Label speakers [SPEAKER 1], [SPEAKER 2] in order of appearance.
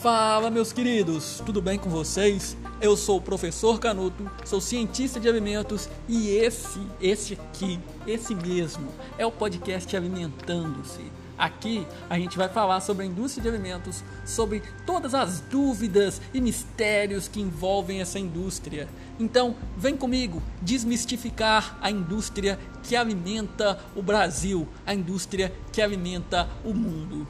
[SPEAKER 1] Fala, meus queridos, tudo bem com vocês? Eu sou o professor Canuto, sou cientista de alimentos e esse, esse aqui, esse mesmo, é o podcast Alimentando-se. Aqui a gente vai falar sobre a indústria de alimentos, sobre todas as dúvidas e mistérios que envolvem essa indústria. Então, vem comigo desmistificar a indústria que alimenta o Brasil, a indústria que alimenta o mundo.